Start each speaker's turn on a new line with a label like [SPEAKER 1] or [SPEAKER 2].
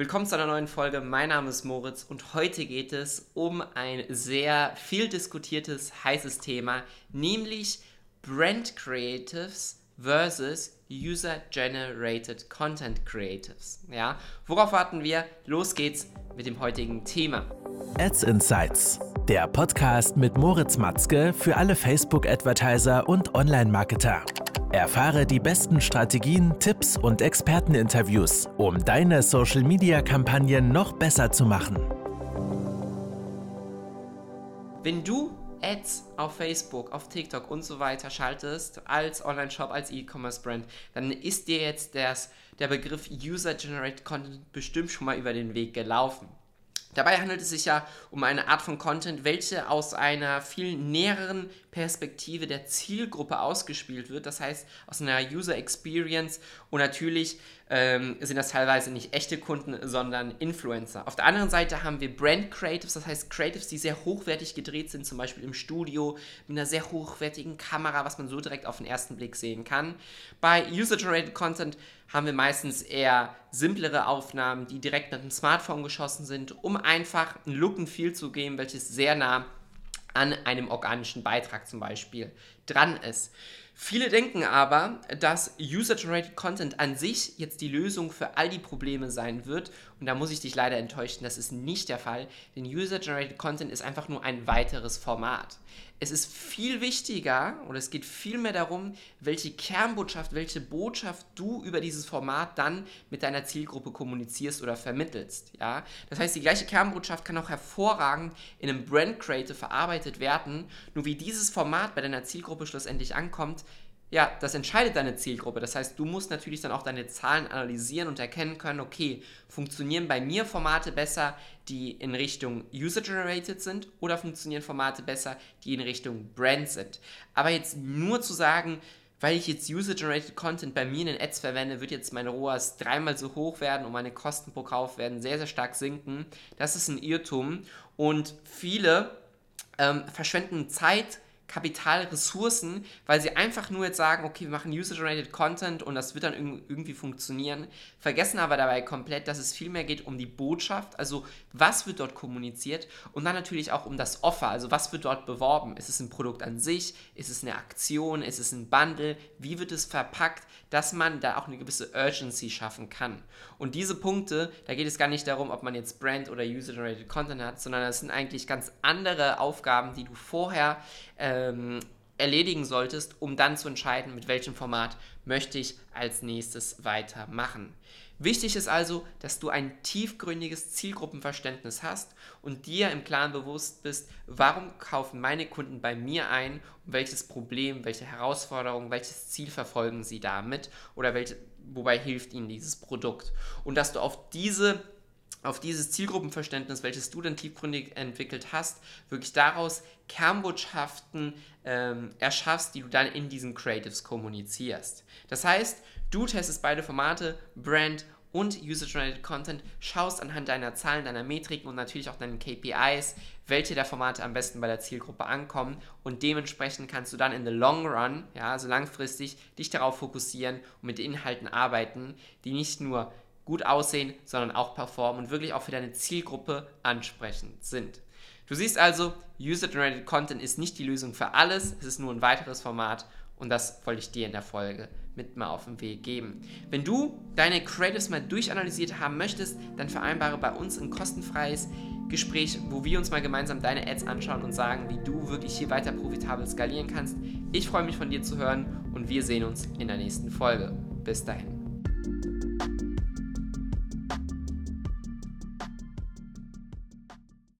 [SPEAKER 1] Willkommen zu einer neuen Folge. Mein Name ist Moritz und heute geht es um ein sehr viel diskutiertes, heißes Thema, nämlich Brand Creatives versus User-Generated Content Creatives. Ja, worauf warten wir? Los geht's mit dem heutigen Thema.
[SPEAKER 2] Ads Insights, der Podcast mit Moritz Matzke für alle Facebook-Advertiser und Online-Marketer. Erfahre die besten Strategien, Tipps und Experteninterviews, um deine Social-Media-Kampagnen noch besser zu machen.
[SPEAKER 1] Wenn du Ads auf Facebook, auf TikTok und so weiter schaltest, als Online-Shop, als E-Commerce-Brand, dann ist dir jetzt das, der Begriff User-Generated Content bestimmt schon mal über den Weg gelaufen. Dabei handelt es sich ja um eine Art von Content, welche aus einer viel näheren Perspektive der Zielgruppe ausgespielt wird. Das heißt, aus einer User Experience und natürlich ähm, sind das teilweise nicht echte Kunden, sondern Influencer. Auf der anderen Seite haben wir Brand Creatives, das heißt Creatives, die sehr hochwertig gedreht sind, zum Beispiel im Studio mit einer sehr hochwertigen Kamera, was man so direkt auf den ersten Blick sehen kann. Bei User-Generated Content haben wir meistens eher simplere Aufnahmen, die direkt mit dem Smartphone geschossen sind, um einfach ein Look and Feel zu geben, welches sehr nah an einem organischen Beitrag zum Beispiel dran ist. Viele denken aber, dass User-Generated Content an sich jetzt die Lösung für all die Probleme sein wird. Und da muss ich dich leider enttäuschen, das ist nicht der Fall, denn User-Generated Content ist einfach nur ein weiteres Format. Es ist viel wichtiger oder es geht viel mehr darum, welche Kernbotschaft, welche Botschaft du über dieses Format dann mit deiner Zielgruppe kommunizierst oder vermittelst. Ja? Das heißt, die gleiche Kernbotschaft kann auch hervorragend in einem Brand Creative verarbeitet werden. Nur wie dieses Format bei deiner Zielgruppe schlussendlich ankommt, ja, das entscheidet deine Zielgruppe. Das heißt, du musst natürlich dann auch deine Zahlen analysieren und erkennen können, okay, funktionieren bei mir Formate besser, die in Richtung User-Generated sind oder funktionieren Formate besser, die in Richtung Brand sind. Aber jetzt nur zu sagen, weil ich jetzt User-Generated Content bei mir in den Ads verwende, wird jetzt mein ROAS dreimal so hoch werden und meine Kosten pro Kauf werden sehr, sehr stark sinken. Das ist ein Irrtum und viele ähm, verschwenden Zeit, Kapital, Ressourcen, weil sie einfach nur jetzt sagen, okay, wir machen User-Generated Content und das wird dann irgendwie funktionieren, vergessen aber dabei komplett, dass es vielmehr geht um die Botschaft, also was wird dort kommuniziert und dann natürlich auch um das Offer, also was wird dort beworben. Ist es ein Produkt an sich? Ist es eine Aktion? Ist es ein Bundle? Wie wird es verpackt, dass man da auch eine gewisse Urgency schaffen kann? Und diese Punkte, da geht es gar nicht darum, ob man jetzt Brand oder User-Generated Content hat, sondern das sind eigentlich ganz andere Aufgaben, die du vorher ähm, erledigen solltest, um dann zu entscheiden, mit welchem Format möchte ich als nächstes weitermachen. Wichtig ist also, dass du ein tiefgründiges Zielgruppenverständnis hast und dir im Klaren bewusst bist, warum kaufen meine Kunden bei mir ein und welches Problem, welche Herausforderung, welches Ziel verfolgen sie damit oder welche, wobei hilft ihnen dieses Produkt. Und dass du auf diese auf dieses Zielgruppenverständnis, welches du dann tiefgründig entwickelt hast, wirklich daraus Kernbotschaften ähm, erschaffst, die du dann in diesen Creatives kommunizierst. Das heißt, du testest beide Formate, Brand und User-Generated Content, schaust anhand deiner Zahlen, deiner Metriken und natürlich auch deinen KPIs, welche der Formate am besten bei der Zielgruppe ankommen und dementsprechend kannst du dann in the long run, ja, also langfristig, dich darauf fokussieren und mit Inhalten arbeiten, die nicht nur gut aussehen, sondern auch performen und wirklich auch für deine Zielgruppe ansprechend sind. Du siehst also, User-Generated Content ist nicht die Lösung für alles, es ist nur ein weiteres Format und das wollte ich dir in der Folge mit mal auf den Weg geben. Wenn du deine Creatives mal durchanalysiert haben möchtest, dann vereinbare bei uns ein kostenfreies Gespräch, wo wir uns mal gemeinsam deine Ads anschauen und sagen, wie du wirklich hier weiter profitabel skalieren kannst. Ich freue mich von dir zu hören und wir sehen uns in der nächsten Folge. Bis dahin.